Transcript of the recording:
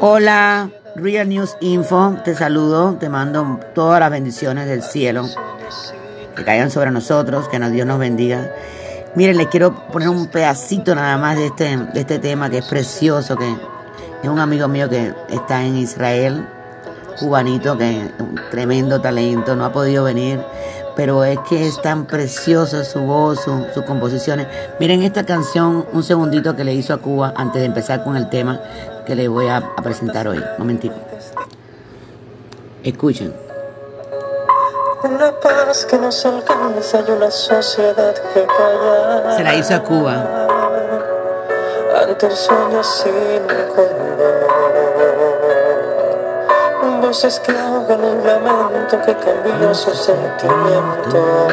Hola, Real News Info, te saludo, te mando todas las bendiciones del cielo. que caigan sobre nosotros, que Dios nos bendiga. Miren, les quiero poner un pedacito nada más de este, de este tema que es precioso, que es un amigo mío que está en Israel, cubanito, que es un tremendo talento, no ha podido venir pero es que es tan preciosa su voz, sus composiciones. Miren esta canción, un segundito que le hizo a Cuba antes de empezar con el tema que le voy a, presentar hoy. Momentito. Escuchen. Una paz que nos alcanza y una sociedad que calla. Se la hizo a Cuba. Ante el sueño sin voces que ahogan un lamento que cambió su sentimiento.